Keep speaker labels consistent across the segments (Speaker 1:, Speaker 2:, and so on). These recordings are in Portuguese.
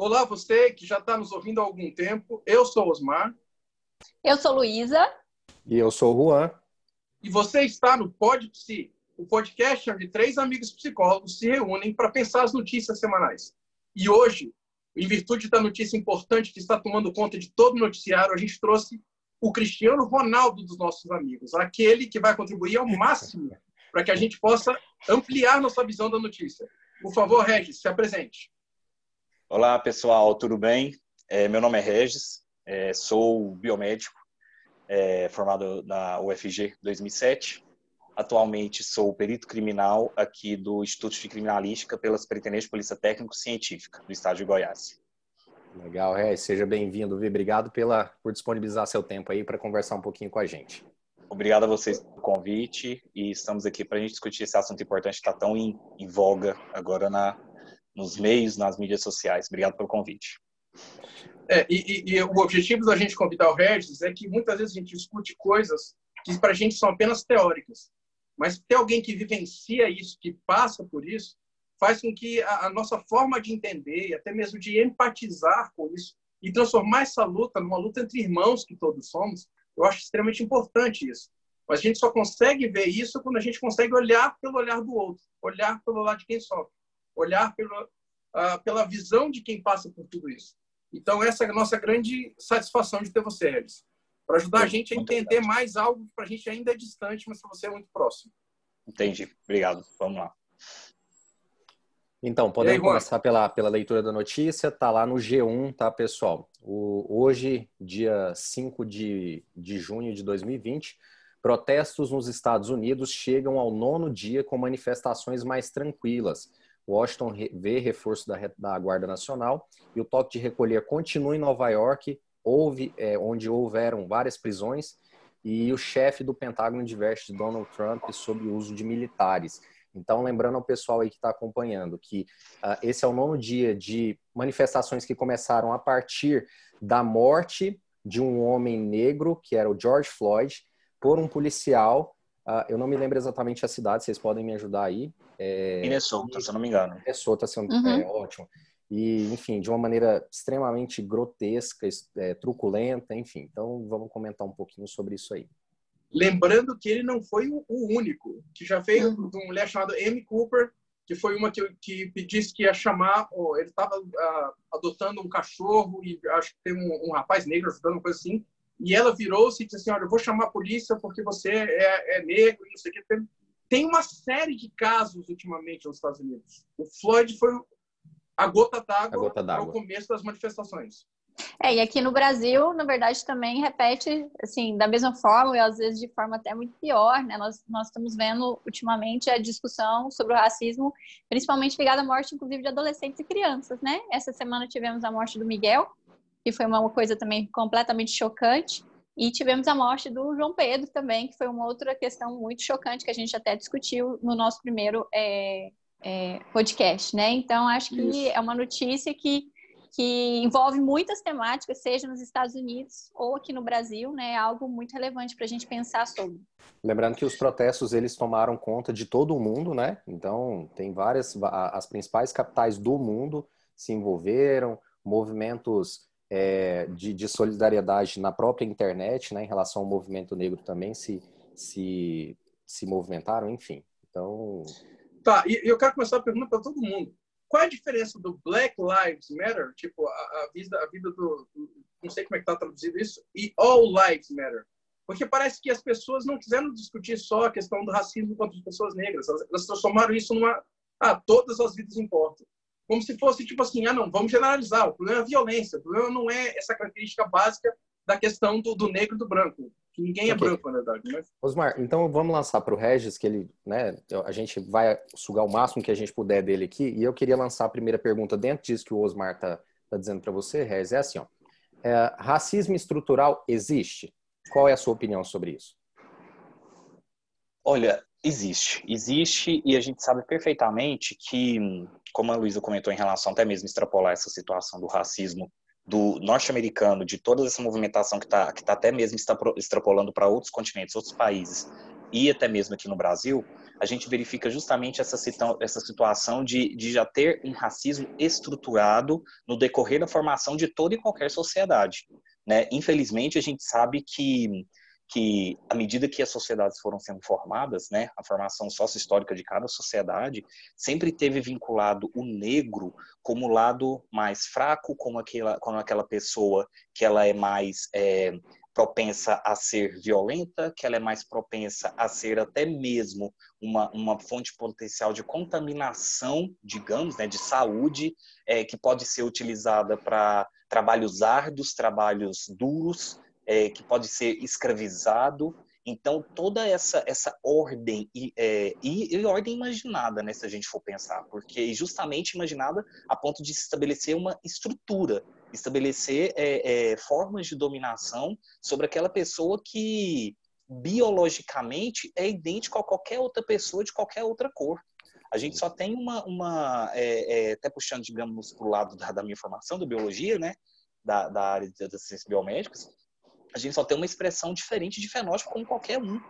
Speaker 1: Olá, você que já está nos ouvindo há algum tempo. Eu sou Osmar.
Speaker 2: Eu sou Luísa.
Speaker 3: E eu sou o Juan.
Speaker 1: E você está no Pod Psi, o podcast onde três amigos psicólogos se reúnem para pensar as notícias semanais. E hoje, em virtude da notícia importante que está tomando conta de todo o noticiário, a gente trouxe o Cristiano Ronaldo dos nossos amigos, aquele que vai contribuir ao máximo para que a gente possa ampliar nossa visão da notícia. Por favor, Regis, se apresente.
Speaker 4: Olá, pessoal, tudo bem? É, meu nome é Regis, é, sou biomédico, é, formado na UFG 2007. Atualmente sou perito criminal aqui do Instituto de Criminalística pela Superintendência de Polícia Técnico-Científica do Estado de Goiás.
Speaker 3: Legal, Regis, seja bem-vindo, Obrigado pela, por disponibilizar seu tempo aí para conversar um pouquinho com a gente.
Speaker 4: Obrigado a vocês pelo convite e estamos aqui para a gente discutir esse assunto importante que está tão em, em voga agora na, nos meios, nas mídias sociais. Obrigado pelo convite.
Speaker 1: É, e, e, e, o objetivo da gente convidar o Regis é que muitas vezes a gente discute coisas que para a gente são apenas teóricas. Mas ter alguém que vivencia isso, que passa por isso, faz com que a, a nossa forma de entender, até mesmo de empatizar com isso, e transformar essa luta numa luta entre irmãos que todos somos, eu acho extremamente importante isso. Mas a gente só consegue ver isso quando a gente consegue olhar pelo olhar do outro, olhar pelo lado de quem sofre, olhar pelo, uh, pela visão de quem passa por tudo isso. Então, essa é a nossa grande satisfação de ter você, Regis, para ajudar a gente a entender mais algo que para a gente ainda é distante, mas para você é muito próximo.
Speaker 4: Entendi. Obrigado. Vamos lá.
Speaker 3: Então, podemos aí, começar pela, pela leitura da notícia. Tá lá no G1, tá, pessoal? O, hoje, dia 5 de, de junho de 2020, protestos nos Estados Unidos chegam ao nono dia com manifestações mais tranquilas. Washington vê reforço da, da Guarda Nacional e o toque de recolher continua em Nova York, houve, é, onde houveram várias prisões, e o chefe do Pentágono diverte Donald Trump sobre o uso de militares. Então, lembrando ao pessoal aí que está acompanhando que uh, esse é o nono dia de manifestações que começaram a partir da morte de um homem negro, que era o George Floyd, por um policial. Uh, eu não me lembro exatamente a cidade, vocês podem me ajudar aí.
Speaker 4: É... Minnesota, se eu não me engano.
Speaker 3: Minnesota, se eu... uhum. é ótimo. E, enfim, de uma maneira extremamente grotesca, é, truculenta, enfim. Então, vamos comentar um pouquinho sobre isso aí.
Speaker 1: Lembrando que ele não foi o único, que já fez uhum. uma mulher chamada Amy Cooper, que foi uma que, que disse que ia chamar, oh, ele estava uh, adotando um cachorro e acho que tem um, um rapaz negro ajudando, uma coisa assim, e ela virou-se e disse assim, olha, eu vou chamar a polícia porque você é, é negro e não sei o que. Tem uma série de casos ultimamente nos Estados Unidos. O Floyd foi a gota d'água para o começo das manifestações.
Speaker 2: É, e aqui no Brasil, na verdade, também repete, assim, da mesma forma e às vezes de forma até muito pior, né? Nós, nós estamos vendo ultimamente a discussão sobre o racismo, principalmente ligada à morte, inclusive, de adolescentes e crianças, né? Essa semana tivemos a morte do Miguel, que foi uma coisa também completamente chocante, e tivemos a morte do João Pedro também, que foi uma outra questão muito chocante que a gente até discutiu no nosso primeiro é, é, podcast, né? Então, acho que Isso. é uma notícia que que envolve muitas temáticas, seja nos Estados Unidos ou aqui no Brasil, né? É algo muito relevante para a gente pensar sobre.
Speaker 3: Lembrando que os protestos eles tomaram conta de todo o mundo, né? Então tem várias, as principais capitais do mundo se envolveram, movimentos é, de, de, solidariedade na própria internet, né? Em relação ao movimento negro também se se, se movimentaram, enfim. Então.
Speaker 1: Tá, e eu quero começar a pergunta para todo mundo. Qual é a diferença do Black Lives Matter, tipo, a, a vida, a vida do, do, Não sei como é que está traduzido isso, e All Lives Matter? Porque parece que as pessoas não quiseram discutir só a questão do racismo contra as pessoas negras. Elas, elas transformaram isso numa. Ah, todas as vidas importam. Como se fosse tipo assim: ah, não, vamos generalizar. O problema é a violência. O problema não é essa característica básica da questão do, do negro e do branco que ninguém é okay. branco, na verdade. Né?
Speaker 3: Osmar, então vamos lançar para o Regis, que ele, né, a gente vai sugar o máximo que a gente puder dele aqui, e eu queria lançar a primeira pergunta dentro disso que o Osmar está tá dizendo para você, Regis, é assim, ó, é, racismo estrutural existe? Qual é a sua opinião sobre isso?
Speaker 4: Olha, existe. Existe e a gente sabe perfeitamente que, como a Luísa comentou em relação até mesmo extrapolar essa situação do racismo do norte-americano, de toda essa movimentação que está que tá até mesmo extrapolando para outros continentes, outros países, e até mesmo aqui no Brasil, a gente verifica justamente essa, essa situação de, de já ter um racismo estruturado no decorrer da formação de toda e qualquer sociedade. Né? Infelizmente, a gente sabe que que à medida que as sociedades foram sendo formadas, né, a formação sócio-histórica de cada sociedade sempre teve vinculado o negro como lado mais fraco, como aquela, como aquela pessoa que ela é mais é, propensa a ser violenta, que ela é mais propensa a ser até mesmo uma, uma fonte potencial de contaminação, digamos, né, de saúde, é, que pode ser utilizada para trabalhos árduos, trabalhos duros, é, que pode ser escravizado. Então, toda essa, essa ordem, e, é, e, e, ordem imaginada, né, se a gente for pensar, porque justamente imaginada a ponto de estabelecer uma estrutura, estabelecer é, é, formas de dominação sobre aquela pessoa que biologicamente é idêntica a qualquer outra pessoa de qualquer outra cor. A gente só tem uma, uma é, é, até puxando, digamos, para o lado da, da, minha formação, da biologia, né, da, da área das ciências biomédicas, a gente só tem uma expressão diferente de fenótipo como qualquer um.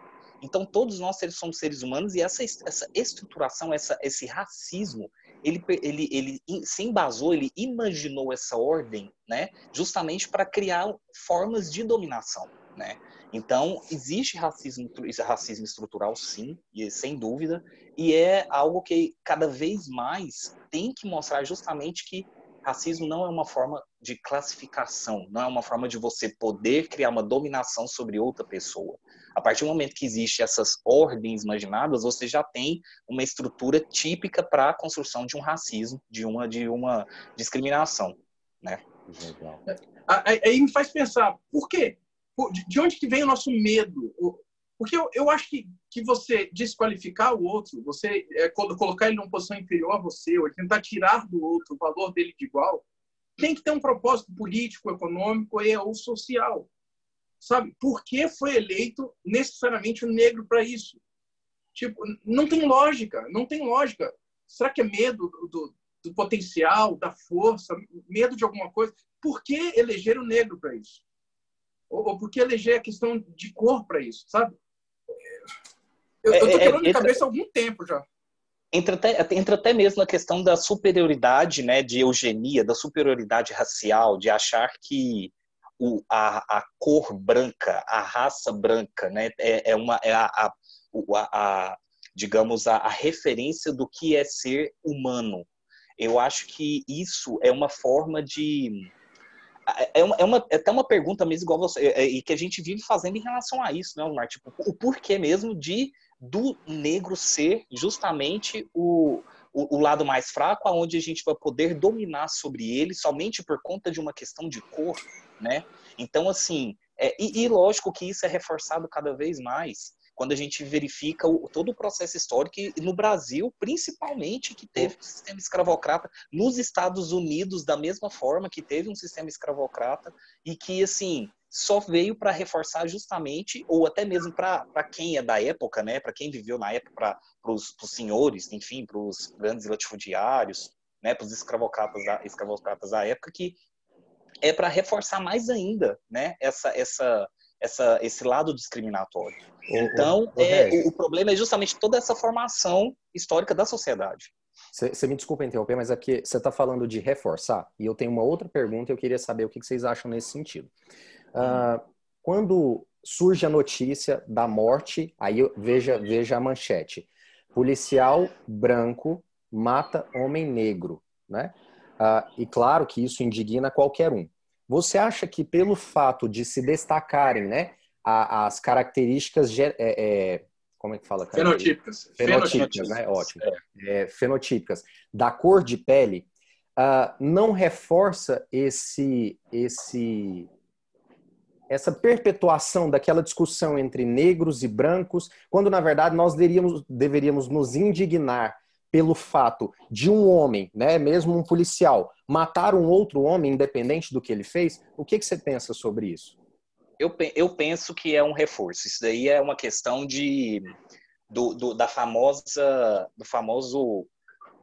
Speaker 4: Então, todos nós somos seres humanos e essa, essa estruturação, essa, esse racismo, ele, ele, ele se embasou, ele imaginou essa ordem, né, justamente para criar formas de dominação, né. Então, existe racismo, racismo estrutural, sim, e sem dúvida, e é algo que cada vez mais tem que mostrar justamente que racismo não é uma forma de classificação, não é uma forma de você poder criar uma dominação sobre outra pessoa. A partir do momento que existe essas ordens imaginadas, você já tem uma estrutura típica para a construção de um racismo, de uma de uma discriminação, né?
Speaker 1: Legal. Aí me faz pensar, por quê? De onde que vem o nosso medo? Porque eu, eu acho que, que você desqualificar o outro, você é, colocar ele numa posição inferior a você, ou tentar tirar do outro o valor dele de igual, tem que ter um propósito político, econômico e ou social. Sabe? Por que foi eleito necessariamente o negro para isso? Tipo, não tem lógica, não tem lógica. Será que é medo do, do, potencial, da força, medo de alguma coisa? Por que eleger o negro para isso? Ou, ou por que eleger a questão de cor para isso, sabe? Eu, eu tô é, é, quebrando é, minha cabeça há algum tempo já.
Speaker 4: Entra até, entra até mesmo na questão da superioridade, né, de eugenia, da superioridade racial, de achar que o, a, a cor branca, a raça branca, né, é, é uma é a, a, a, digamos a, a referência do que é ser humano. Eu acho que isso é uma forma de é, uma, é, uma, é até uma pergunta mesmo igual você, é, e que a gente vive fazendo em relação a isso, né, Omar? Tipo, o porquê mesmo de do negro ser justamente o, o, o, lado mais fraco, aonde a gente vai poder dominar sobre ele somente por conta de uma questão de cor, né? Então, assim, é, e, e, lógico que isso é reforçado cada vez mais quando a gente verifica o, todo o processo histórico, no Brasil, principalmente, que teve um sistema escravocrata, nos Estados Unidos, da mesma forma que teve um sistema escravocrata, e que, assim, só veio para reforçar justamente, ou até mesmo para quem é da época, né, para quem viveu na época, para os senhores, enfim, para os grandes latifundiários, né, para os escravocratas da, escravocratas da época, que é para reforçar mais ainda né, essa, essa, essa, esse lado discriminatório. Então, o, o, é, o, o problema é justamente toda essa formação histórica da sociedade.
Speaker 3: Você me desculpa interromper, mas é porque você está falando de reforçar, e eu tenho uma outra pergunta e eu queria saber o que vocês acham nesse sentido. Uh, quando surge a notícia da morte, aí veja, veja a manchete. Policial branco mata homem negro, né? Uh, e claro que isso indigna qualquer um. Você acha que pelo fato de se destacarem, né, as características é, é, como é que fala?
Speaker 1: Fenotípicas.
Speaker 3: Fenotípicas, né? Ótimo. É. fenotípicas da cor de pele, uh, não reforça esse esse essa perpetuação daquela discussão entre negros e brancos, quando na verdade nós deveríamos, deveríamos nos indignar pelo fato de um homem, né, mesmo um policial, matar um outro homem independente do que ele fez, o que, que você pensa sobre isso?
Speaker 4: Eu, eu penso que é um reforço. Isso daí é uma questão de do, do da famosa do famoso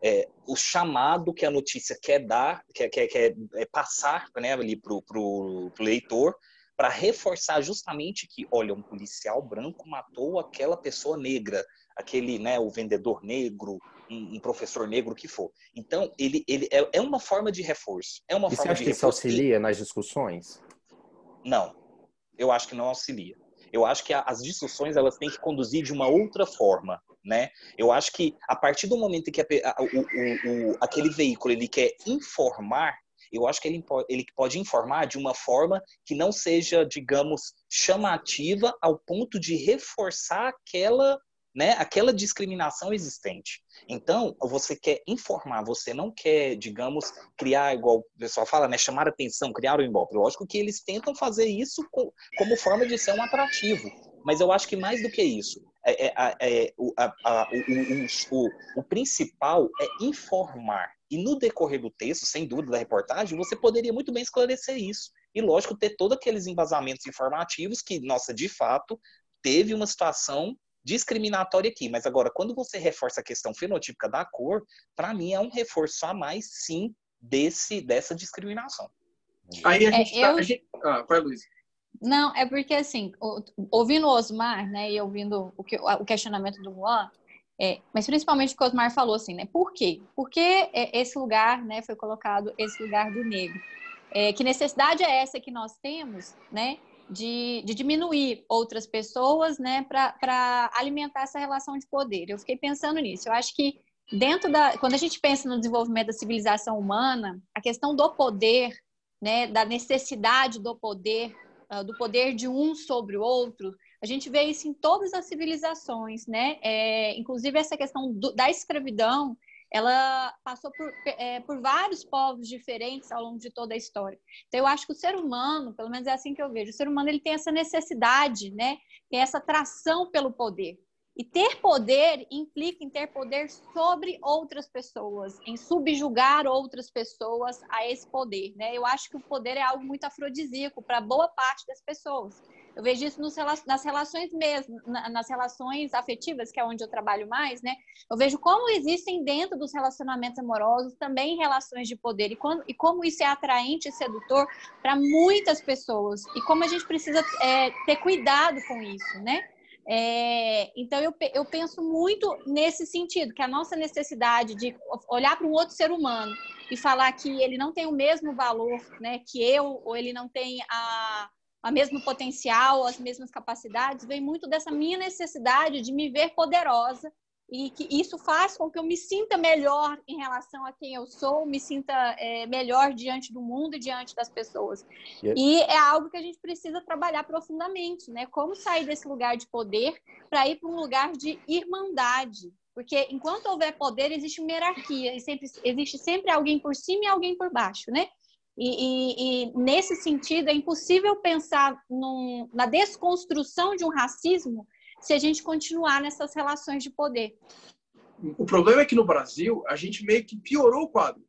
Speaker 4: é, o chamado que a notícia quer dar, quer, quer, quer é passar né, ali para o leitor, para reforçar justamente que, olha, um policial branco matou aquela pessoa negra, aquele, né, o vendedor negro, um, um professor negro, que for. Então, ele, ele é, é uma forma de reforço. É uma
Speaker 3: e
Speaker 4: forma
Speaker 3: você acha
Speaker 4: de
Speaker 3: que isso auxilia nas discussões?
Speaker 4: Não, eu acho que não auxilia. Eu acho que as discussões elas têm que conduzir de uma outra forma, né? Eu acho que a partir do momento que a, a, o, o, o, aquele veículo ele quer informar, eu acho que ele, ele pode informar de uma forma que não seja, digamos, chamativa ao ponto de reforçar aquela né, aquela discriminação existente. Então, você quer informar, você não quer, digamos, criar, igual o pessoal fala, né, chamar atenção, criar o imóvel. Lógico que eles tentam fazer isso com, como forma de ser um atrativo, mas eu acho que mais do que isso, é, é, é, o, a, a, o, o, o principal é informar. E no decorrer do texto, sem dúvida, da reportagem, você poderia muito bem esclarecer isso. E, lógico, ter todos aqueles embasamentos informativos que, nossa, de fato, teve uma situação discriminatória aqui. Mas agora, quando você reforça a questão fenotípica da cor, para mim é um reforço a mais, sim, desse dessa discriminação.
Speaker 1: Aí a gente, é, tá, eu... a gente... Ah, vai, Luiz.
Speaker 2: Não, é porque assim, ouvindo o Osmar, né, e ouvindo o, que, o questionamento do Juan, é, mas principalmente o que o Osmar falou, assim, né, por quê? Por que esse lugar, né, foi colocado esse lugar do negro? É, que necessidade é essa que nós temos, né, de, de diminuir outras pessoas, né, para alimentar essa relação de poder. Eu fiquei pensando nisso. Eu acho que dentro da, quando a gente pensa no desenvolvimento da civilização humana, a questão do poder, né, da necessidade do poder, uh, do poder de um sobre o outro, a gente vê isso em todas as civilizações, né? É, inclusive essa questão do, da escravidão, ela passou por, é, por vários povos diferentes ao longo de toda a história. Então, eu acho que o ser humano, pelo menos é assim que eu vejo, o ser humano ele tem essa necessidade, né? Tem essa atração pelo poder. E ter poder implica em ter poder sobre outras pessoas, em subjugar outras pessoas a esse poder, né? Eu acho que o poder é algo muito afrodisíaco para boa parte das pessoas. Eu vejo isso nos, nas relações mesmo, nas relações afetivas, que é onde eu trabalho mais, né? Eu vejo como existem dentro dos relacionamentos amorosos também relações de poder e, quando, e como isso é atraente e sedutor para muitas pessoas e como a gente precisa é, ter cuidado com isso, né? É, então, eu, eu penso muito nesse sentido, que a nossa necessidade de olhar para um outro ser humano e falar que ele não tem o mesmo valor né, que eu, ou ele não tem a, a mesmo potencial, as mesmas capacidades, vem muito dessa minha necessidade de me ver poderosa e que isso faz com que eu me sinta melhor em relação a quem eu sou, me sinta é, melhor diante do mundo e diante das pessoas. Yeah. E é algo que a gente precisa trabalhar profundamente, né? Como sair desse lugar de poder para ir para um lugar de irmandade. Porque enquanto houver poder, existe uma hierarquia e sempre, existe sempre alguém por cima e alguém por baixo, né? E, e, e, nesse sentido, é impossível pensar num, na desconstrução de um racismo se a gente continuar nessas relações de poder.
Speaker 1: O problema é que no Brasil, a gente meio que piorou o quadro,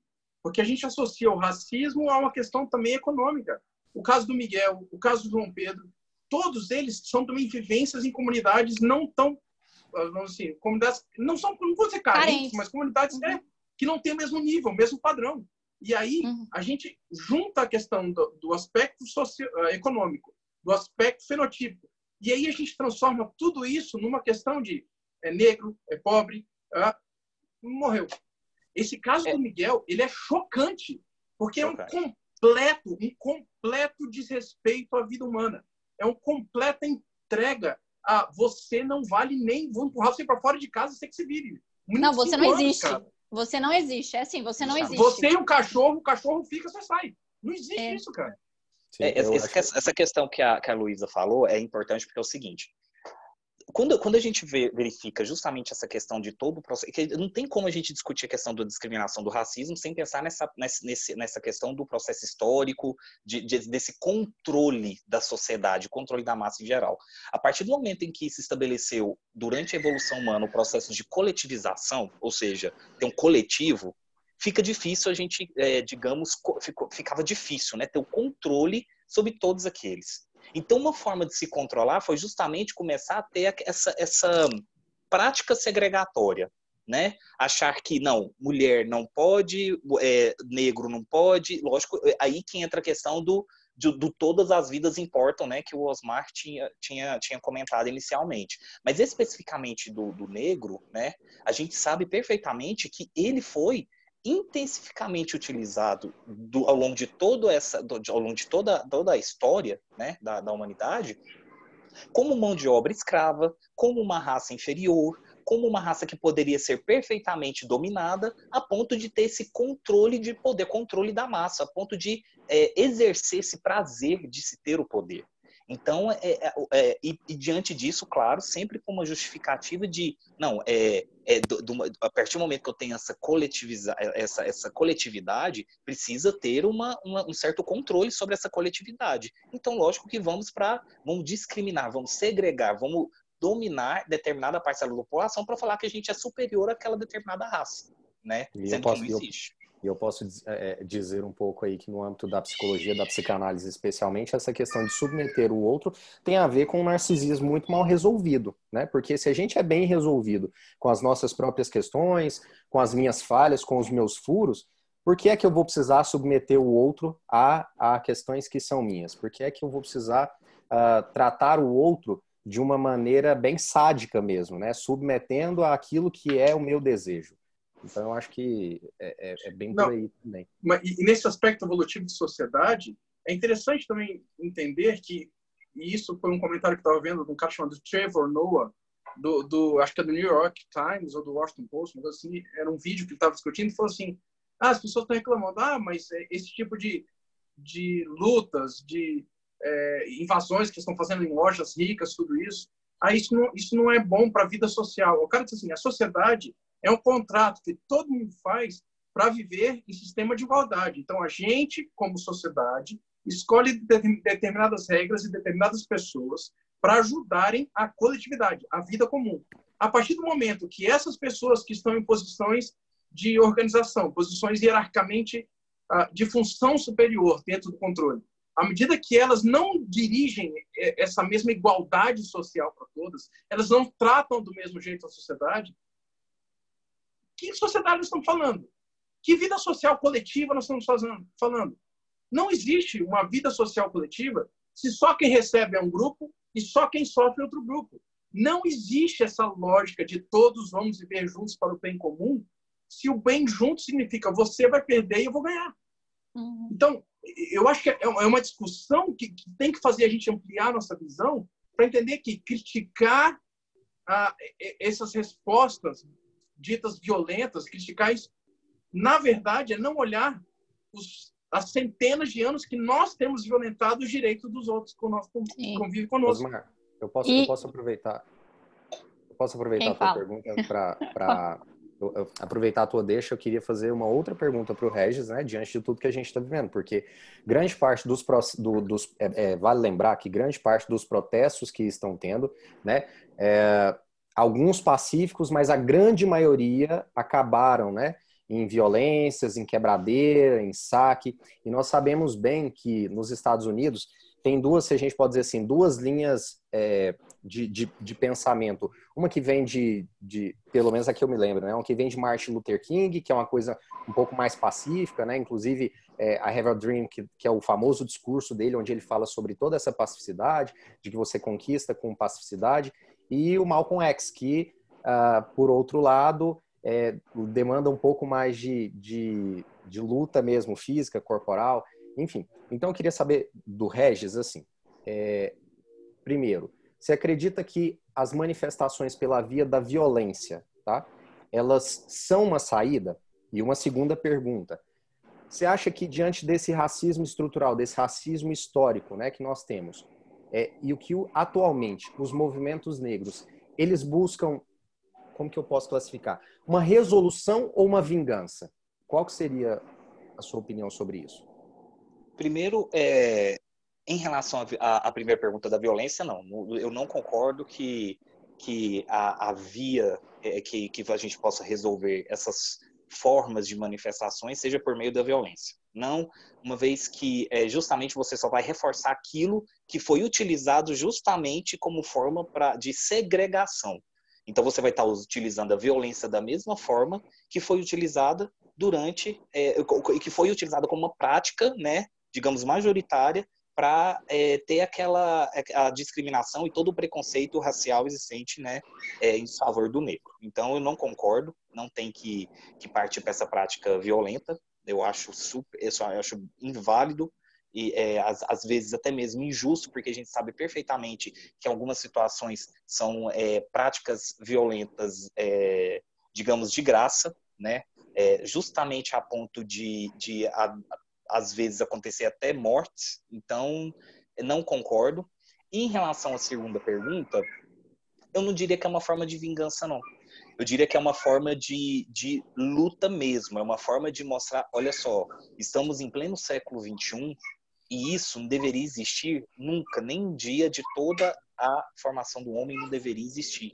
Speaker 1: porque a gente associa o racismo a uma questão também econômica. O caso do Miguel, o caso do João Pedro, todos eles são também vivências em comunidades não tão, vamos assim, comunidades, não são, não vou dizer carentes, mas comunidades né, que não têm o mesmo nível, o mesmo padrão. E aí uhum. a gente junta a questão do, do aspecto socio, uh, econômico, do aspecto fenotípico. E aí a gente transforma tudo isso numa questão de é negro, é pobre, uh, morreu. Esse caso é. do Miguel, ele é chocante, porque é um completo, um completo desrespeito à vida humana. É uma completa entrega a você não vale nem, vou empurrar você para fora de casa, você que se vire.
Speaker 2: Não, você não existe. Cara. Você não existe. É assim, você não existe.
Speaker 1: Você e um cachorro, o cachorro fica, você sai. Não existe é. isso, cara.
Speaker 4: Sim, é, essa, essa, questão que a, que a Luísa falou é importante porque é o seguinte: quando, quando a gente vê, verifica justamente essa questão de todo o processo, não tem como a gente discutir a questão da discriminação do racismo sem pensar nessa, nessa, nessa questão do processo histórico, de, de, desse controle da sociedade, controle da massa em geral. A partir do momento em que se estabeleceu, durante a evolução humana, o processo de coletivização, ou seja, ter um coletivo, fica difícil a gente, é, digamos, ficava difícil né, ter o controle sobre todos aqueles. Então, uma forma de se controlar foi justamente começar a ter essa, essa prática segregatória, né? Achar que não, mulher não pode, é, negro não pode, lógico, é aí que entra a questão do, de, do todas as vidas importam, né, que o Osmar tinha, tinha, tinha comentado inicialmente. Mas especificamente do, do negro, né, a gente sabe perfeitamente que ele foi intensificamente utilizado do, ao longo de toda essa, do, ao longo de toda, toda a história, né, da, da humanidade, como mão de obra escrava, como uma raça inferior, como uma raça que poderia ser perfeitamente dominada, a ponto de ter esse controle de poder, controle da massa, a ponto de é, exercer esse prazer de se ter o poder. Então, é, é, é, e, e, diante disso, claro, sempre com uma justificativa de, não, é, é do, do, a partir do momento que eu tenho essa, coletiviza, essa, essa coletividade, precisa ter uma, uma, um certo controle sobre essa coletividade. Então, lógico que vamos para, vamos discriminar, vamos segregar, vamos dominar determinada parcela da população para falar que a gente é superior àquela determinada raça, né?
Speaker 3: E Sendo posso, que não existe. E eu posso é, dizer um pouco aí que no âmbito da psicologia, da psicanálise especialmente, essa questão de submeter o outro tem a ver com um narcisismo muito mal resolvido, né? Porque se a gente é bem resolvido com as nossas próprias questões, com as minhas falhas, com os meus furos, por que é que eu vou precisar submeter o outro a, a questões que são minhas? Por que é que eu vou precisar uh, tratar o outro de uma maneira bem sádica mesmo, né? Submetendo aquilo que é o meu desejo. Então, eu acho que é, é, é bem Não, por aí também.
Speaker 1: Mas, e nesse aspecto evolutivo de sociedade, é interessante também entender que, e isso foi um comentário que estava vendo de um cara chamado Trevor Noah, do, do, acho que é do New York Times ou do Washington Post, mas assim, era um vídeo que ele estava discutindo e falou assim, ah, as pessoas estão reclamando, ah, mas é, esse tipo de, de lutas, de é, invasões que estão fazendo em lojas ricas, tudo isso. Aí isso não, isso não é bom para a vida social. O cara diz assim, a sociedade é um contrato que todo mundo faz para viver em sistema de igualdade. Então, a gente, como sociedade, escolhe determinadas regras e determinadas pessoas para ajudarem a coletividade, a vida comum. A partir do momento que essas pessoas que estão em posições de organização, posições hierarquicamente ah, de função superior dentro do controle, à medida que elas não dirigem é, essa mesma igualdade social para todas, elas não tratam do mesmo jeito a sociedade, que sociedade nós estamos falando? Que vida social coletiva nós estamos fazendo, falando? Não existe uma vida social coletiva se só quem recebe é um grupo e só quem sofre é outro grupo. Não existe essa lógica de todos vamos viver juntos para o bem comum se o bem junto significa você vai perder e eu vou ganhar. Uhum. Então, eu acho que é, é uma discussão que, tem que fazer a gente ampliar a nossa visão para entender que criticar ah, essas respostas ditas violentas, criticar isso, na verdade, é não olhar os, as centenas de anos que nós temos violentado os direitos dos outros que nós convive conosco.
Speaker 3: Osmar, eu posso, e... eu posso aproveitar. Eu posso aproveitar Quem a tua pergunta para aproveitar a tua deixa, eu queria fazer uma outra pergunta para o Regis, né, diante de tudo que a gente está vivendo, porque grande parte dos, do, dos é, é, vale lembrar que grande parte dos protestos que estão tendo, né, é, alguns pacíficos, mas a grande maioria acabaram, né, em violências, em quebradeira, em saque, e nós sabemos bem que nos Estados Unidos tem duas, se a gente pode dizer assim, duas linhas é, de, de, de, pensamento. Uma que vem de, de, pelo menos aqui eu me lembro, né? Uma que vem de Martin Luther King, que é uma coisa um pouco mais pacífica, né? Inclusive, é, I Have a Dream, que, que é o famoso discurso dele, onde ele fala sobre toda essa pacificidade, de que você conquista com pacificidade. E o Malcolm X, que, uh, por outro lado, é, demanda um pouco mais de, de, de luta mesmo, física, corporal, enfim. Então, eu queria saber do Regis, assim, é, primeiro, você acredita que as manifestações pela via da violência, tá? Elas são uma saída? E uma segunda pergunta, você acha que diante desse racismo estrutural, desse racismo histórico, né, que nós temos, é, e o que atualmente os movimentos negros eles buscam, como que eu posso classificar, uma resolução ou uma vingança? Qual seria a sua opinião sobre isso?
Speaker 4: Primeiro, é, em relação à primeira pergunta da violência, não. Eu não concordo que, que a, a via é, que, que a gente possa resolver essas formas de manifestações seja por meio da violência. Não, uma vez que é, justamente você só vai reforçar aquilo que foi utilizado justamente como forma pra, de segregação. Então você vai estar utilizando a violência da mesma forma que foi utilizada durante, é, que foi utilizada como uma prática, né, digamos, majoritária para é, ter aquela a discriminação e todo o preconceito racial existente né, é, em favor do negro. Então, eu não concordo, não tem que, que partir para essa prática violenta. Eu acho super, eu acho inválido e é, às, às, vezes até mesmo injusto, porque a gente sabe perfeitamente que algumas situações são é, práticas violentas, é, digamos, de graça, né? É, justamente a ponto de, de a, às vezes acontecer até mortes. Então, não concordo. E em relação à segunda pergunta, eu não diria que é uma forma de vingança, não. Eu diria que é uma forma de, de luta mesmo, é uma forma de mostrar, olha só, estamos em pleno século XXI e isso não deveria existir nunca, nem um dia de toda a formação do homem não deveria existir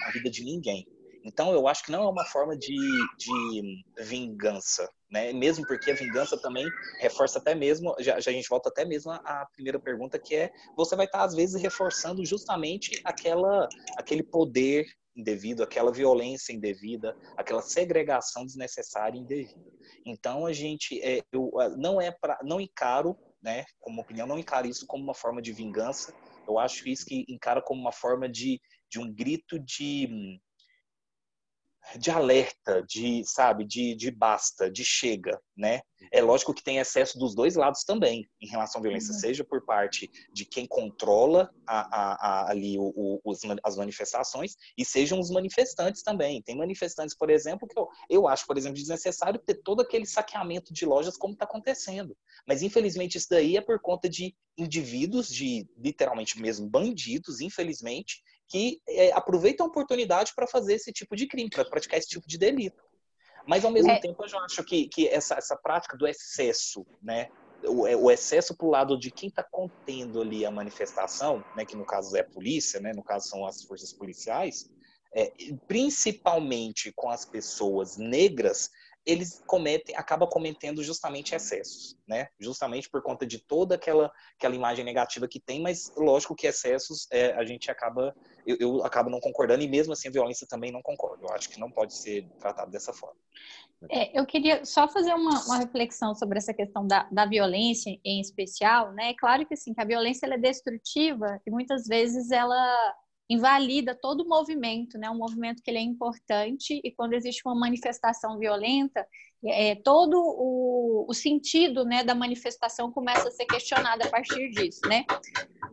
Speaker 4: na vida de ninguém. Então, eu acho que não é uma forma de, de vingança, né? Mesmo porque a vingança também reforça até mesmo, já, já a gente volta até mesmo à primeira pergunta, que é você vai estar às vezes reforçando justamente aquela, aquele poder indevido, aquela violência indevida, aquela segregação desnecessária indevida. Então, a gente, é, eu, não é para, não encaro né, como opinião, não encaro isso como uma forma de vingança. Eu acho isso que encara como uma forma de, de um grito de de alerta, de, sabe, de, de basta, de chega, né? É lógico que tem excesso dos dois lados também em relação à violência, uhum. seja por parte de quem controla a, a, a, ali o, o, os, as manifestações e sejam os manifestantes também. Tem manifestantes, por exemplo, que eu, eu acho, por exemplo, desnecessário ter todo aquele saqueamento de lojas como está acontecendo. Mas, infelizmente, isso daí é por conta de indivíduos, de literalmente mesmo bandidos, infelizmente, que é, aproveitam a oportunidade para fazer esse tipo de crime, para praticar esse tipo de delito. Mas, ao mesmo é. tempo, eu já acho que, que essa, essa prática do excesso, né? O, é, o excesso para o lado de quem está contendo ali a manifestação, né, que no caso é a polícia, né, no caso são as forças policiais, é, principalmente com as pessoas negras, eles cometem, acaba cometendo justamente excessos, né? Justamente por conta de toda aquela, aquela imagem negativa que tem, mas lógico que excessos é, a gente acaba, eu, eu, acabo não concordando e mesmo assim a violência também não concordo. Eu acho que não pode ser tratado dessa forma.
Speaker 2: É, eu queria só fazer uma, uma reflexão sobre essa questão da, da violência em especial, né? É claro que sim, que a violência é destrutiva e muitas vezes ela invalida todo o movimento, né? Um movimento que ele é importante e quando existe uma manifestação violenta, é, todo o, o, sentido né, da manifestação começa a ser questionado a partir disso, né?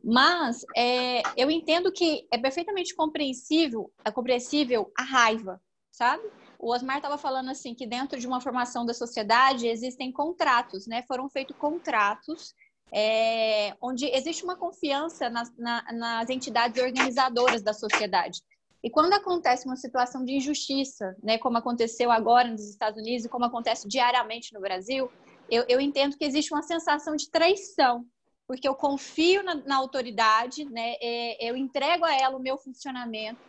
Speaker 2: Mas é, eu entendo que é perfeitamente compreensível, é compreensível a raiva, sabe? O Osmar estava falando assim que dentro de uma formação da sociedade existem contratos, né? Foram feitos contratos é, onde existe uma confiança nas, na, nas entidades organizadoras da sociedade. E quando acontece uma situação de injustiça, né, como aconteceu agora nos Estados Unidos e como acontece diariamente no Brasil, eu, eu entendo que existe uma sensação de traição, porque eu confio na, na autoridade, né, é, eu entrego a ela o meu funcionamento,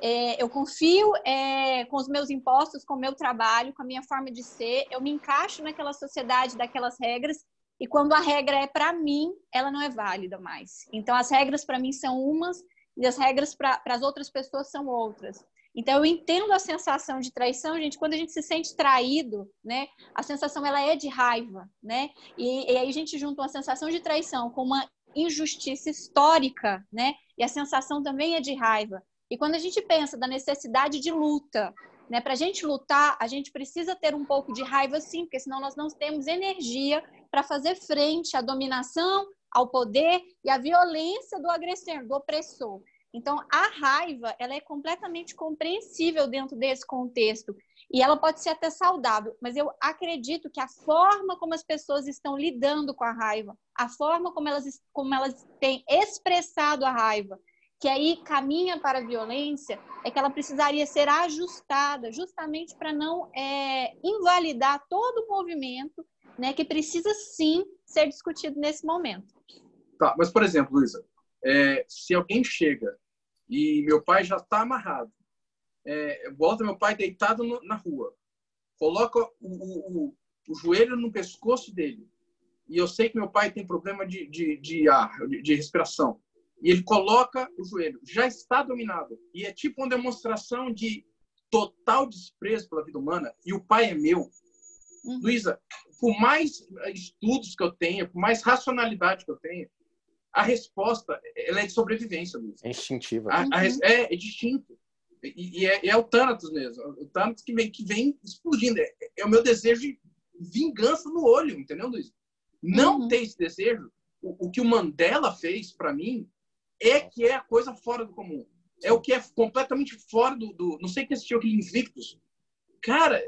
Speaker 2: é, eu confio é, com os meus impostos, com o meu trabalho, com a minha forma de ser, eu me encaixo naquela sociedade, daquelas regras, e quando a regra é para mim, ela não é válida mais. Então, as regras para mim são umas e as regras para as outras pessoas são outras. Então, eu entendo a sensação de traição, gente, quando a gente se sente traído, né? A sensação, ela é de raiva, né? E, e aí a gente junta uma sensação de traição com uma injustiça histórica, né? E a sensação também é de raiva. E quando a gente pensa da necessidade de luta, né? Para a gente lutar, a gente precisa ter um pouco de raiva, sim, porque senão nós não temos energia para fazer frente à dominação, ao poder e à violência do agressor, do opressor. Então, a raiva, ela é completamente compreensível dentro desse contexto e ela pode ser até saudável, mas eu acredito que a forma como as pessoas estão lidando com a raiva, a forma como elas, como elas têm expressado a raiva, que aí caminha para a violência, é que ela precisaria ser ajustada justamente para não é, invalidar todo o movimento né, que precisa sim ser discutido nesse momento.
Speaker 1: Tá, mas por exemplo, Luísa, é, se alguém chega e meu pai já está amarrado, é, bota meu pai deitado no, na rua, coloca o, o, o, o, joelho no pescoço dele, e eu sei que meu pai tem problema de, de, de ar, de, de respiração, e ele coloca o joelho, já está dominado, e é tipo uma demonstração de total desprezo pela vida humana, e o pai é meu, Uhum. Luísa, por mais estudos que eu tenha, por mais racionalidade que eu tenha, a resposta ela é de sobrevivência, Luísa.
Speaker 3: É instintiva.
Speaker 1: A, a, é, é distinto. E, e é, é, o Thanatos mesmo. O Thanatos que vem, que vem explodindo. É, é, o meu desejo de vingança no olho, entendeu, Luísa? Não uhum. ter esse desejo, o, o que o Mandela fez para mim é que é a coisa fora do comum. É o que é completamente fora do. do não sei quem assistiu aquele Invictus. Cara,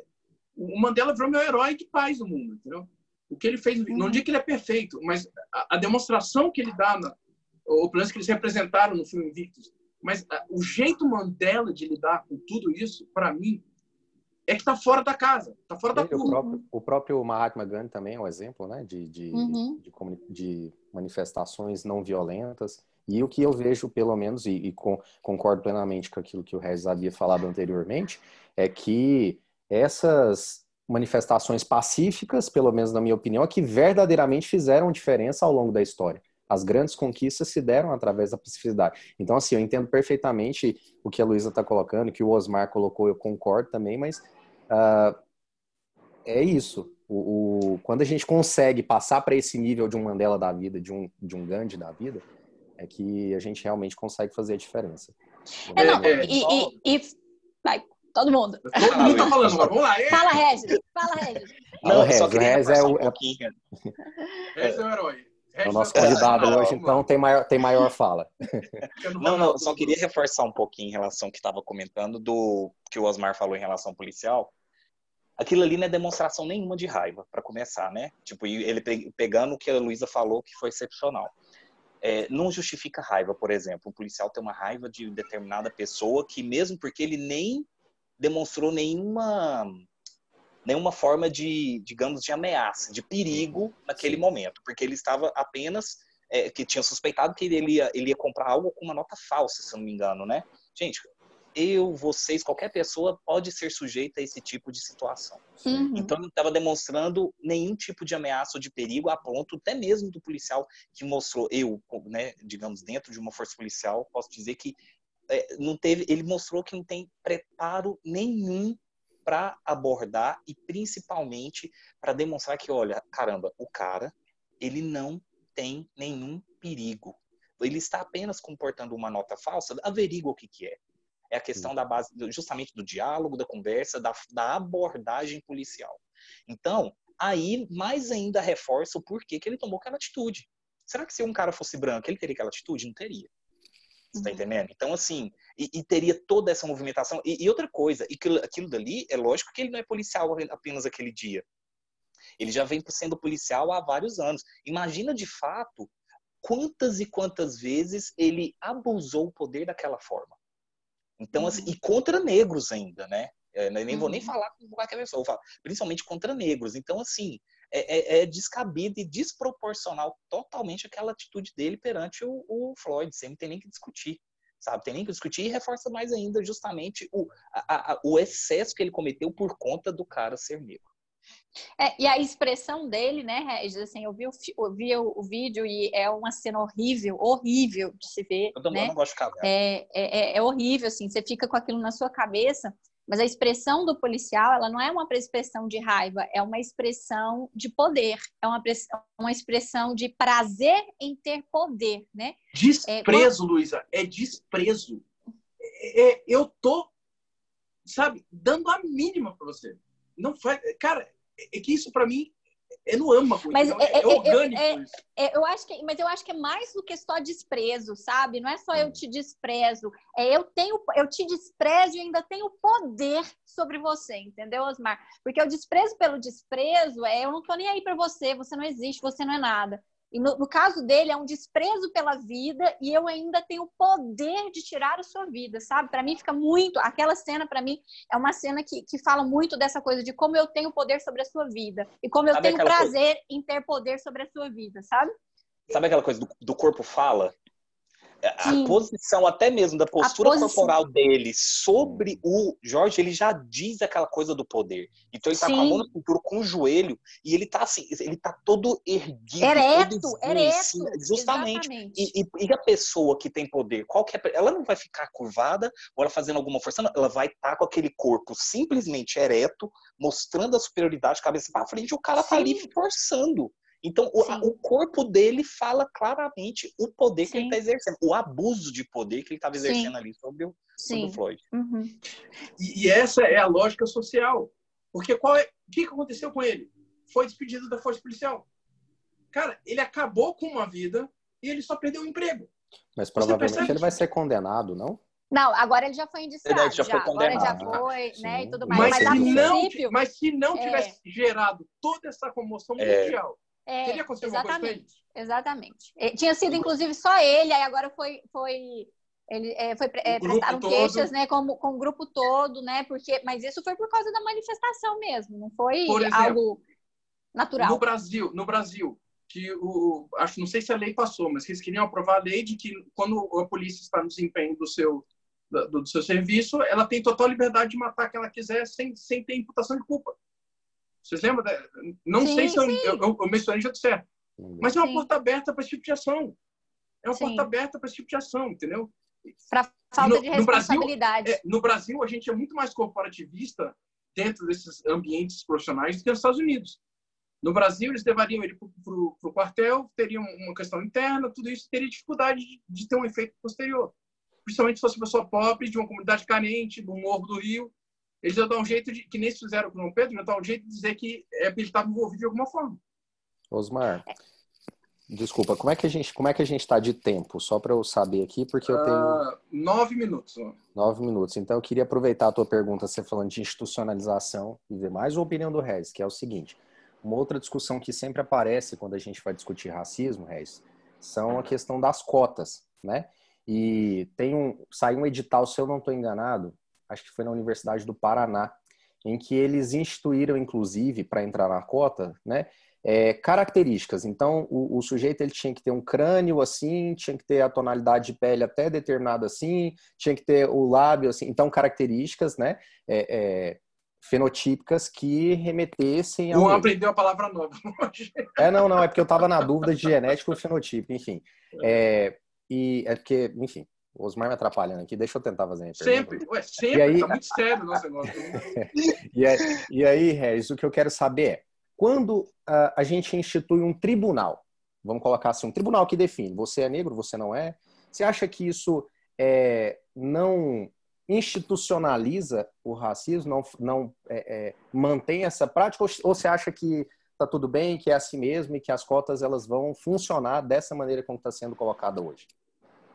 Speaker 1: o Mandela virou meu herói de paz no mundo, entendeu? O que ele fez, não digo que ele é perfeito, mas a, a demonstração que ele dá, na, ou pelo menos que eles representaram no filme Invictus, mas a, o jeito Mandela de lidar com tudo isso, para mim, é que está fora da casa, está fora da curva.
Speaker 3: O próprio, o próprio Mahatma Gandhi também é um exemplo né, de, de, uhum. de, de, manifestações não violentas. E o que eu vejo, pelo menos, e, e com, concordo plenamente com aquilo que o Regis havia falado anteriormente, é que essas manifestações pacíficas, pelo menos na minha opinião, é que verdadeiramente fizeram diferença ao longo da história. As grandes conquistas se deram através da pacificidade. Então, assim, eu entendo perfeitamente o que a Luísa está colocando, que o Osmar colocou, eu concordo também, mas uh, é isso. O, o, quando a gente consegue passar para esse nível de um Mandela da vida, de um, de um Gandhi da vida, é que a gente realmente consegue fazer a diferença.
Speaker 2: É, não, é, e, e, e, vai, todo mundo.
Speaker 1: Todo mundo tá falando agora, vamos lá.
Speaker 2: É. Fala, Regis, fala, Regis.
Speaker 3: Não, Regis, só queria Regis é o, um
Speaker 1: pouquinho. Regis é o herói.
Speaker 3: É o nosso convidado é, hoje, então tem maior, tem maior fala.
Speaker 4: Não, não, só queria reforçar um pouquinho em relação ao que estava comentando do que o Osmar falou em relação ao policial. Aquilo ali não é demonstração nenhuma de raiva, para começar, né? Tipo, ele pegando o que a Luísa falou, que foi excepcional. É, não justifica raiva, por exemplo. Um policial tem uma raiva de determinada pessoa que, mesmo porque ele nem demonstrou nenhuma nenhuma forma de, digamos, de ameaça, de perigo naquele Sim. momento, porque ele estava apenas é, que tinha suspeitado que ele ia, ele ia comprar algo com uma nota falsa, se eu não me engano, né? Gente, eu, vocês, qualquer pessoa pode ser sujeita a esse tipo de situação. Uhum. Então, não estava demonstrando nenhum tipo de ameaça ou de perigo, a ponto até mesmo do policial que mostrou, eu, né, digamos, dentro de uma força policial, posso dizer que não teve, ele mostrou que não tem preparo nenhum para abordar e principalmente para demonstrar que, olha, caramba, o cara, ele não tem nenhum perigo. Ele está apenas comportando uma nota falsa, averigua o que, que é. É a questão da base, justamente do diálogo, da conversa, da, da abordagem policial. Então, aí mais ainda reforça o porquê que ele tomou aquela atitude. Será que se um cara fosse branco, ele teria aquela atitude? Não teria. Você tá uhum. entendendo? Então, assim, e, e, teria toda essa movimentação. E, e outra coisa, e aquilo, aquilo dali, é lógico que ele não é policial apenas aquele dia. Ele já vem sendo policial há vários anos. Imagina de fato quantas e quantas vezes ele abusou o poder daquela forma. Então, assim, uhum. e contra negros ainda, né? Eu nem uhum. vou nem falar com qualquer pessoa, falo, principalmente contra negros. Então, assim, é, é, é, descabido e desproporcional totalmente aquela atitude dele perante o, o Floyd, sem ter nem que discutir sabe? Tem nem que discutir e reforça mais ainda justamente o, a, a, o excesso que ele cometeu por conta do cara ser negro.
Speaker 2: É, e a expressão dele, né, Regis, assim, eu vi, o, eu vi o, o, vídeo e é uma cena horrível, horrível de se ver.
Speaker 4: Eu também
Speaker 2: né?
Speaker 4: não gosto de cagar.
Speaker 2: É, é, é, é horrível, assim, você fica com aquilo na sua cabeça mas a expressão do policial, ela não é uma expressão de raiva, é uma expressão de poder, é uma, uma expressão de prazer em ter poder, né?
Speaker 1: Desprezo, é, Luísa, é desprezo. É, é, eu tô, sabe, dando a mínima para você. Não faz, cara, é que isso para mim é no âmago, mas então, é, é, orgânico é, isso.
Speaker 2: É, eu acho que, mas eu acho que é mais do que só desprezo, sabe? Não é só eu hum. te desprezo, é eu tenho, eu te desprezo e ainda tenho poder sobre você, entendeu, Osmar? Porque o desprezo pelo desprezo é eu não tô nem aí para você, você não existe, você não é nada. E no, no, caso dele, é um desprezo pela vida e eu ainda tenho o poder de tirar a sua vida, sabe? Para mim fica muito. Aquela cena, para mim, é uma cena que, que fala muito dessa coisa de como eu tenho poder sobre a sua vida e como eu sabe tenho prazer coisa... em ter poder sobre a sua vida, sabe?
Speaker 4: Sabe aquela coisa do, do corpo fala? A Sim. posição até mesmo da postura corporal dele sobre o Jorge, ele já diz aquela coisa do poder. Então ele tá Sim. com a mão na cintura, com o joelho, e ele tá assim, ele tá todo erguido.
Speaker 2: Ereto, todo ereto. Assim,
Speaker 4: justamente. E, e, e, a pessoa que tem poder, qual que é, ela não vai ficar curvada ou ela fazendo alguma força, não, ela vai estar tá com aquele corpo simplesmente ereto, mostrando a superioridade, cabeça para frente, e o cara Sim. tá ali forçando. Então, o, o, corpo dele fala claramente o poder Sim. que ele está exercendo, o abuso de poder que ele estava exercendo Sim. ali sobre o, sobre o Floyd.
Speaker 2: Uhum.
Speaker 1: E, e, essa é a lógica social. Porque qual é, o que aconteceu com ele? Foi despedido da força policial. Cara, ele acabou com uma vida e ele só perdeu o emprego.
Speaker 3: Mas provavelmente ele vai ser condenado, não?
Speaker 2: Não, agora ele já foi indiciado. Ele já, já. Agora já foi, Sim. né, e tudo mais. Mas,
Speaker 1: mas, se, não, mas se não tivesse é. gerado toda essa comoção é. mundial, é, Teria acontecido exatamente,
Speaker 2: Exatamente. É, tinha sido, inclusive, só ele, aí agora foi, foi ele é, foi é, prestaram queixas, né, com, com o grupo todo, né, porque, mas isso foi por causa da manifestação mesmo, não foi exemplo, algo natural.
Speaker 1: No Brasil, no Brasil, que o, acho, não sei se a lei passou, mas que eles queriam aprovar a lei de que quando a polícia está no desempenho do seu do, do seu serviço, ela tem total liberdade de matar quem ela quiser sem, sem ter imputação de culpa. Vocês lembram? Da... Não sim, sei se eu, eu, eu, eu mencionei já certo. Mas é uma sim. porta aberta para esse tipo de ação. É uma sim. porta aberta para esse tipo de ação, entendeu?
Speaker 2: Para falta no, de responsabilidade.
Speaker 1: No Brasil, é, no Brasil, a gente é muito mais corporativista dentro desses ambientes profissionais do que nos Estados Unidos. No Brasil, eles levariam ele para o quartel, teriam uma questão interna, tudo isso teria dificuldade de, de ter um efeito posterior. Principalmente se fosse uma pessoa pobre, de uma comunidade carente, do Morro do Rio, eles já dão um jeito de, que nem se fizeram com o João Pedro, já dão um jeito de dizer que é ele estava envolvido de alguma forma.
Speaker 3: Osmar, desculpa, como é que a gente, como é que a gente está de tempo? Só para eu saber aqui, porque eu tenho uh,
Speaker 1: nove minutos.
Speaker 3: Nove minutos. Então eu queria aproveitar a tua pergunta, você falando de institucionalização e ver mais a opinião do Regis, que é o seguinte: uma outra discussão que sempre aparece quando a gente vai discutir racismo, Regis, são a questão das cotas, né? E tem um, saiu um edital, se eu não estou enganado, acho que foi na Universidade do Paraná, em que eles instituíram, inclusive, para entrar na cota, né, é, características. Então, o, o, sujeito ele tinha que ter um crânio assim, tinha que ter a tonalidade de pele até determinada assim, tinha que ter o lábio assim. Então, características, né, é, é, fenotípicas que remetessem
Speaker 1: ao. Não aprendeu a palavra nova hoje.
Speaker 3: É, não, não, é porque eu estava na dúvida de genético e fenotipo, enfim. É, e é porque, enfim, o Osmar me atrapalhando aqui, deixa eu tentar fazer a
Speaker 1: Sempre, ué, sempre, aí... tá muito sério o nosso negócio.
Speaker 3: e, aí, e aí, Regis, o que eu quero saber é, quando uh, a gente institui um tribunal, vamos colocar assim, um tribunal que define, você é negro, você não é, você acha que isso é, não institucionaliza o racismo, não, não é, é, mantém essa prática, ou, ou você acha que está tudo bem, que é assim mesmo e que as cotas elas vão funcionar dessa maneira como está sendo colocada hoje?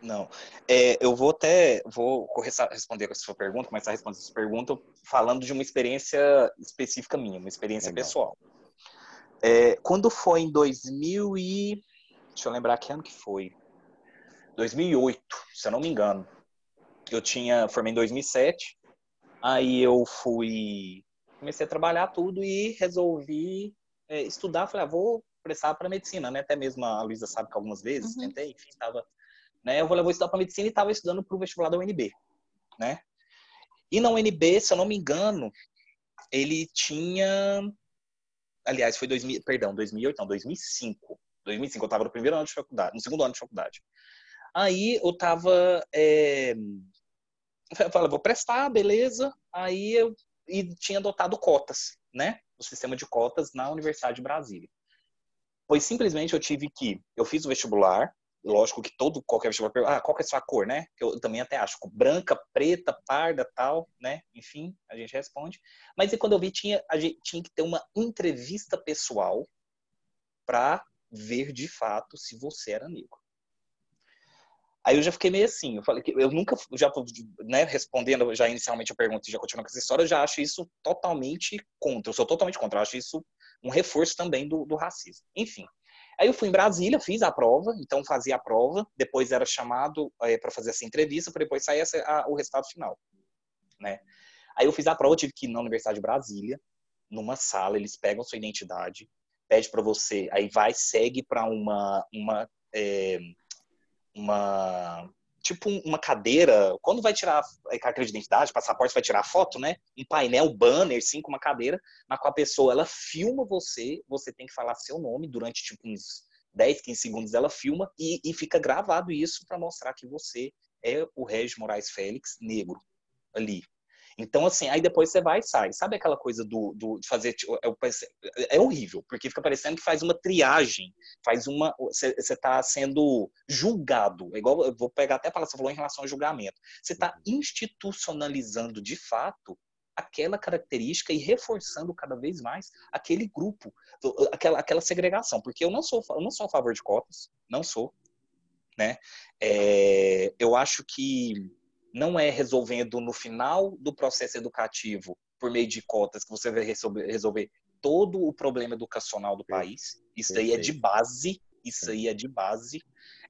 Speaker 4: Não. É, eu vou até vou responder a sua pergunta, começar a responder a sua pergunta falando de uma experiência específica minha, uma experiência Legal. pessoal. É, quando foi em 2000 e deixa eu lembrar que ano que foi, 2008, se eu não me engano. Eu tinha formei em 2007. Aí eu fui comecei a trabalhar tudo e resolvi é, estudar. Falei, ah, vou prestar para medicina, né? Até mesmo a Luísa sabe que algumas vezes uhum. tentei, enfim, estava né? Eu vou estudar para medicina e estava estudando para o vestibular da UNB, né? E na UNB, se eu não me engano, ele tinha, aliás, foi 2000, perdão, 2008, não, 2005. 2005 eu estava no primeiro ano de faculdade, no segundo ano de faculdade. Aí eu estava, é... eu falei, vou prestar, beleza. Aí eu e tinha adotado cotas, né? O sistema de cotas na Universidade de Brasília. Pois simplesmente eu tive que, eu fiz o vestibular, lógico que todo qualquer vestibular ah, qual é a sua cor, né? Que eu também até acho branca, preta, parda, tal, né? Enfim, a gente responde. Mas e quando eu vi tinha a gente tinha que ter uma entrevista pessoal para ver de fato se você era negro. Aí eu já fiquei meio assim, eu falei que eu nunca, já né, respondendo já inicialmente a pergunta e já continuando com essa história, eu já acho isso totalmente contra, eu sou totalmente contra, eu acho isso um reforço também do, do racismo. Enfim, Aí eu fui em Brasília, fiz a prova, então fazia a prova, depois era chamado é, para fazer essa entrevista, para depois sair essa, a, o resultado final, né? Aí eu fiz a prova, tive que ir na Universidade de Brasília, numa sala, eles pegam sua identidade, pede para você, aí vai, segue para uma, uma é, uma tipo uma cadeira, quando vai tirar a carteira de identidade, passaporte, vai tirar foto, né? Um painel, banner, sim, com uma cadeira, na qual a pessoa, ela filma você, você tem que falar seu nome durante, tipo, uns 10, 15 segundos, ela filma e, e fica gravado isso para mostrar que você é o Regis Moraes Félix negro ali. Então, assim, aí depois você vai e sai. Sabe aquela coisa do, do de fazer. É, é horrível, porque fica parecendo que faz uma triagem, faz uma. Você está sendo julgado. É igual, eu vou pegar até a palavra que você falou em relação ao julgamento. Você está institucionalizando de fato aquela característica e reforçando cada vez mais aquele grupo, aquela, aquela segregação. Porque eu não sou, eu não sou a favor de cotas, não sou. Né? É, eu acho que não é resolvendo no final do processo educativo, por meio de cotas, que você vai resolver, todo o problema educacional do país. Isso aí é de base. Isso aí é de base.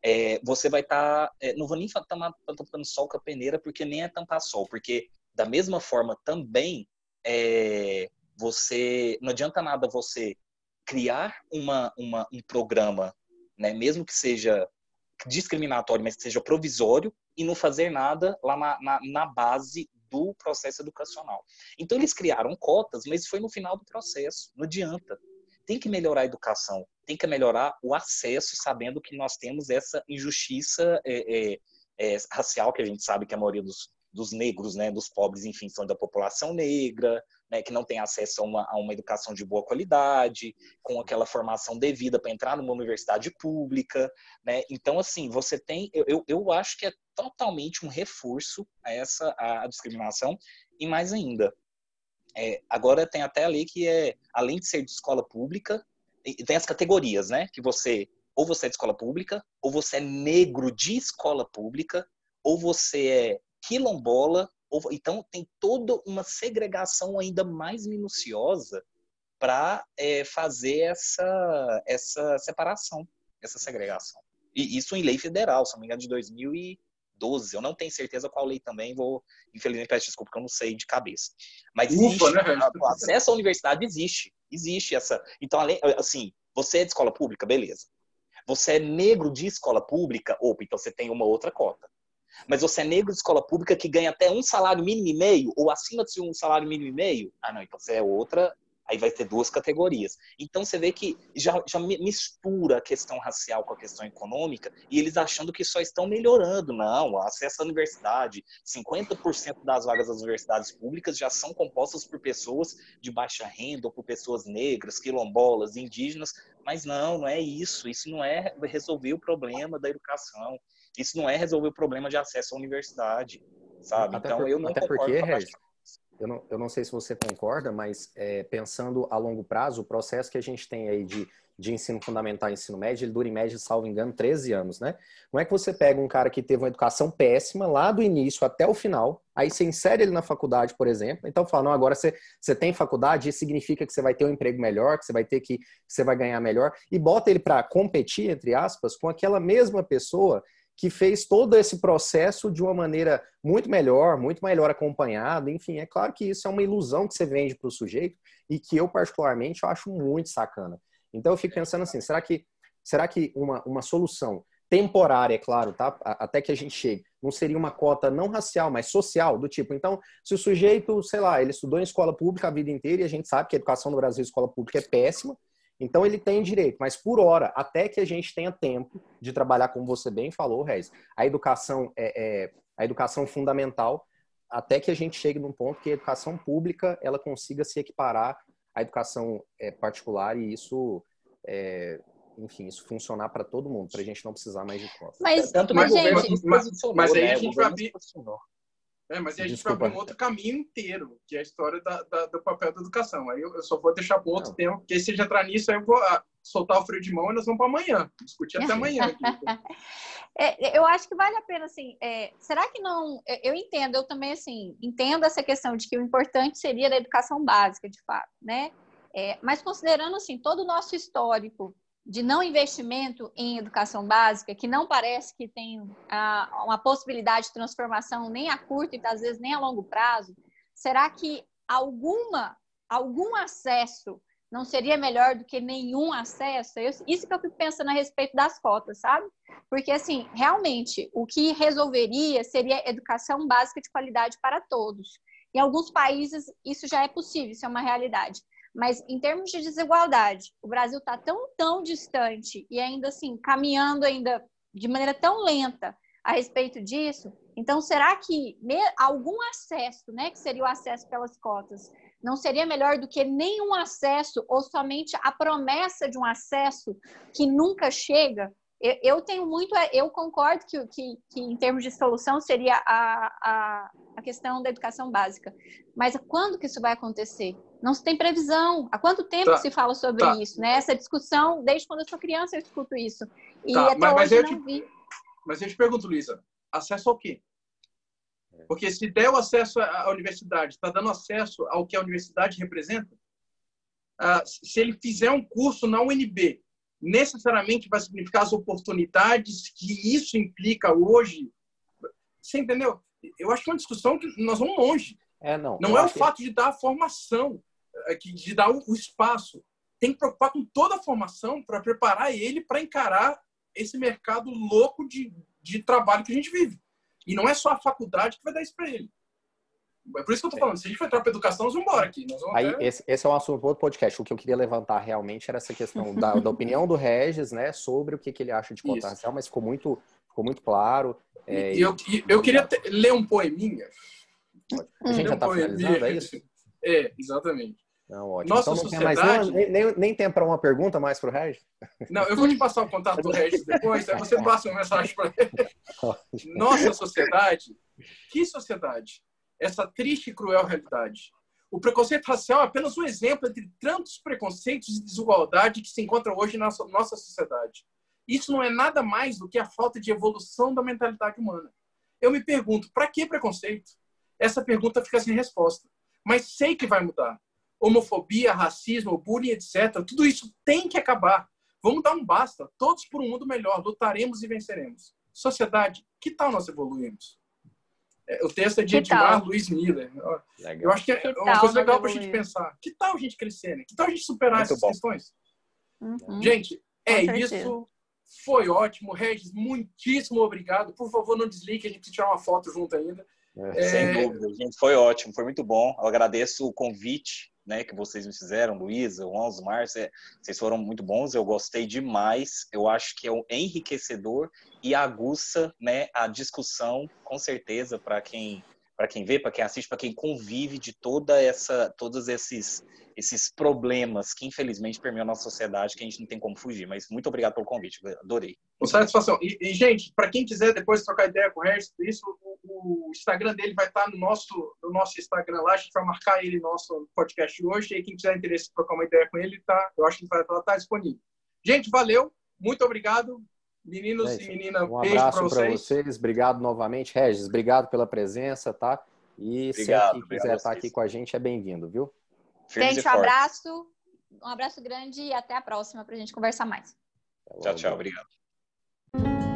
Speaker 4: É, você vai estar. Tá, é, não vou nem tampando sol com a peneira, porque nem é tampar sol, porque da mesma forma também é, você. Não adianta nada você criar uma, uma, um programa, né, mesmo que seja discriminatório, mas que seja provisório, e não fazer nada lá na, na, na base do processo educacional. Então, eles criaram cotas, mas foi no final do processo, não adianta. Tem que melhorar a educação, tem que melhorar o acesso, sabendo que nós temos essa injustiça é, é, é, racial, que a gente sabe que a maioria dos, dos negros, né, dos pobres, enfim, são da população negra, né, que não tem acesso a uma, a uma educação de boa qualidade, com aquela formação devida para entrar numa universidade pública, né? Então, assim, você tem, eu, eu acho que é totalmente um reforço a essa a discriminação e mais ainda. É, agora tem até a lei que é, além de ser de escola pública, tem as categorias, né? Que você ou você é de escola pública, ou você é negro de escola pública, ou você é quilombola, então, tem toda uma segregação ainda mais minuciosa para é, fazer essa, essa separação, essa segregação. E isso em lei federal, se não me engano, de 2012. Eu não tenho certeza qual lei também, vou, infelizmente, peço desculpa, porque eu não sei de cabeça. Mas existe, Ufa, né? o acesso à universidade existe. Existe essa. Então, além, assim, você é de escola pública, beleza. Você é negro de escola pública, opa, então você tem uma outra cota mas você é negro de escola pública que ganha até um salário mínimo e meio, ou acima de um salário mínimo e meio, ah, não, então você é outra, aí vai ter duas categorias. Então você vê que já, já mistura a questão racial com a questão econômica e eles achando que só estão melhorando. Não, acesso à universidade, 50% das vagas das universidades públicas já são compostas por pessoas de baixa renda, ou por pessoas negras, quilombolas, indígenas, mas não, não é isso. Isso não é resolver o problema da educação. Isso não é resolver o problema de acesso à universidade, sabe?
Speaker 3: Até então, por, eu não até porque, Regis, eu não, eu não sei se você concorda, mas é, pensando a longo prazo, o processo que a gente tem aí de, de ensino fundamental e ensino médio, ele dura em média, salvo engano, 13 anos, né? Como é que você pega um cara que teve uma educação péssima lá do início até o final, aí você insere ele na faculdade, por exemplo, então fala, não, agora você, você tem faculdade, isso significa que você vai ter um emprego melhor, que você vai ter que, que você vai ganhar melhor, e bota ele para competir, entre aspas, com aquela mesma pessoa que fez todo esse processo de uma maneira muito melhor, muito melhor acompanhada. Enfim, é claro que isso é uma ilusão que você vende para o sujeito e que eu, particularmente, eu acho muito sacana. Então, eu fico pensando assim, será que, será que uma, uma solução temporária, é claro, tá? até que a gente chegue, não seria uma cota não racial, mas social, do tipo, então, se o sujeito, sei lá, ele estudou em escola pública a vida inteira e a gente sabe que a educação no Brasil, escola pública é péssima, então ele tem direito, mas por hora, até que a gente tenha tempo de trabalhar, como você bem falou, Reis, a educação é, é, a educação fundamental, até que a gente chegue num ponto que a educação pública ela consiga se equiparar à educação é, particular e isso, é, enfim, isso funcionar para todo mundo, para a gente não precisar mais de cotas.
Speaker 2: Mas, Tanto mas, gente,
Speaker 1: mas, mas, aí a gente vai é, mas aí a gente Desculpa. vai para um outro caminho inteiro, que é a história da, da, do papel da educação. Aí eu, eu só vou deixar para outro não. tempo, porque se a gente entrar nisso, aí eu vou ah, soltar o freio de mão e nós vamos para amanhã, discutir até amanhã. Aqui,
Speaker 2: é, eu acho que vale a pena, assim, é, será que não... Eu entendo, eu também, assim, entendo essa questão de que o importante seria da educação básica, de fato, né? É, mas considerando, assim, todo o nosso histórico de não investimento em educação básica, que não parece que tem ah, uma possibilidade de transformação nem a curto e às vezes nem a longo prazo, será que alguma algum acesso não seria melhor do que nenhum acesso? Eu, isso que eu fico pensando a respeito das cotas, sabe? Porque, assim, realmente, o que resolveria seria educação básica de qualidade para todos. Em alguns países, isso já é possível, isso é uma realidade. Mas, em termos de desigualdade, o Brasil está tão, tão distante e ainda, assim, caminhando ainda de maneira tão lenta a respeito disso. Então, será que algum acesso, né, que seria o acesso pelas cotas, não seria melhor do que nenhum acesso ou somente a promessa de um acesso que nunca chega? Eu, eu tenho muito, eu concordo que, que, que, em termos de solução seria a, a, a questão da educação básica. Mas quando que isso vai acontecer? Não se tem previsão. Há quanto tempo tá, se fala sobre tá. isso? Né? Essa discussão, desde quando eu sou criança, eu escuto isso. E tá, até mas, hoje mas eu não te, vi.
Speaker 1: Mas eu te pergunto, Luísa, acesso ao quê? É. Porque se der o acesso à universidade, está dando acesso ao que a universidade representa, ah, se ele fizer um curso na UNB, necessariamente vai significar as oportunidades que isso implica hoje. Você entendeu? Eu acho que é uma discussão que nós vamos longe.
Speaker 3: É, não.
Speaker 1: Não é o fato de dar a formação, é de dar o espaço. Tem que preocupar com toda a formação para preparar ele para encarar esse mercado louco de, de trabalho que a gente vive. E não é só a faculdade que vai dar isso para ele. É por isso que eu tô falando. Se a gente for entrar para educação, nós vamos embora aqui. Vamos
Speaker 3: Aí, até... esse, esse, é um assunto outro podcast. O que eu queria levantar realmente era essa questão da, da opinião do Regis, né, sobre o que, que ele acha de cota racial, mas ficou muito, ficou muito claro.
Speaker 1: É, e, eu, e, eu queria ler um poeminha.
Speaker 3: A gente já está finalizando, é isso?
Speaker 1: É, exatamente.
Speaker 3: Não, ótimo. Nossa então não sociedade... tem mais nem, nem, nem tem para uma pergunta mais para o Regis?
Speaker 1: Não, eu vou te passar o contato do Regis depois, aí você passa uma mensagem para ele. Nossa sociedade, que sociedade? Essa triste e cruel realidade. O preconceito racial é apenas um exemplo entre tantos preconceitos e desigualdade que se encontram hoje na nossa sociedade. Isso não é nada mais do que a falta de evolução da mentalidade humana. Eu me pergunto, para que preconceito? Essa pergunta fica sem resposta. Mas sei que vai mudar homofobia, racismo, bullying, etc. Tudo isso tem que acabar. Vamos dar um basta. Todos por um mundo melhor. Lutaremos e venceremos. Sociedade, que tal nós evoluirmos? É, o texto é de Edmar Luiz Miller. Legal. Eu acho que é que uma coisa legal para a gente pensar. Que tal a gente crescer? Né? Que tal a gente superar Muito essas bom. questões? Uhum. Gente, é isso. Foi ótimo. Regis, muitíssimo obrigado. Por favor, não desligue, a gente precisa tirar uma foto junto ainda.
Speaker 4: É, é... Sem dúvida, gente. Foi ótimo, foi muito bom. Eu agradeço o convite né, que vocês me fizeram, Luísa, o Osmar, vocês foram muito bons, eu gostei demais, eu acho que é um enriquecedor e aguça né, a discussão, com certeza, para quem para quem vê, para quem assiste, para quem convive de toda essa, todos esses esses problemas que infelizmente permeiam a nossa sociedade, que a gente não tem como fugir. Mas muito obrigado pelo convite, adorei.
Speaker 1: Com satisfação. E, e gente, para quem quiser depois trocar ideia com o Regis, isso, o, o, Instagram dele vai estar no nosso, no nosso Instagram lá, a gente vai marcar ele no nosso podcast hoje, e quem tiver interesse em trocar uma ideia com ele, tá, eu acho que vai estar tá disponível. Gente, valeu, muito obrigado. Meninos gente, e meninas,
Speaker 3: um beijo para vocês. vocês. Obrigado novamente, Regis. Obrigado pela presença, tá? E obrigado, se quiser estar aqui com a gente, é bem-vindo, viu?
Speaker 2: Gente, um abraço, um abraço grande e até a próxima para a gente conversar mais.
Speaker 4: Tchau, tchau. Obrigado.